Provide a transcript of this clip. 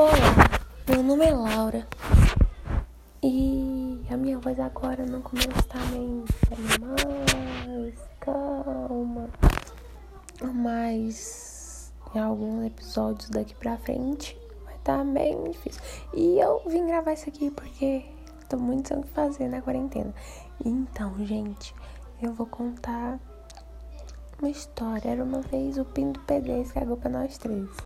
Olá, meu nome é Laura e a minha voz agora não começa também. mais calma, mas em alguns episódios daqui pra frente vai estar bem difícil. E eu vim gravar isso aqui porque tô muito sem o que fazer na quarentena. Então, gente, eu vou contar uma história. Era uma vez o Pinto PD que cagou pra nós três.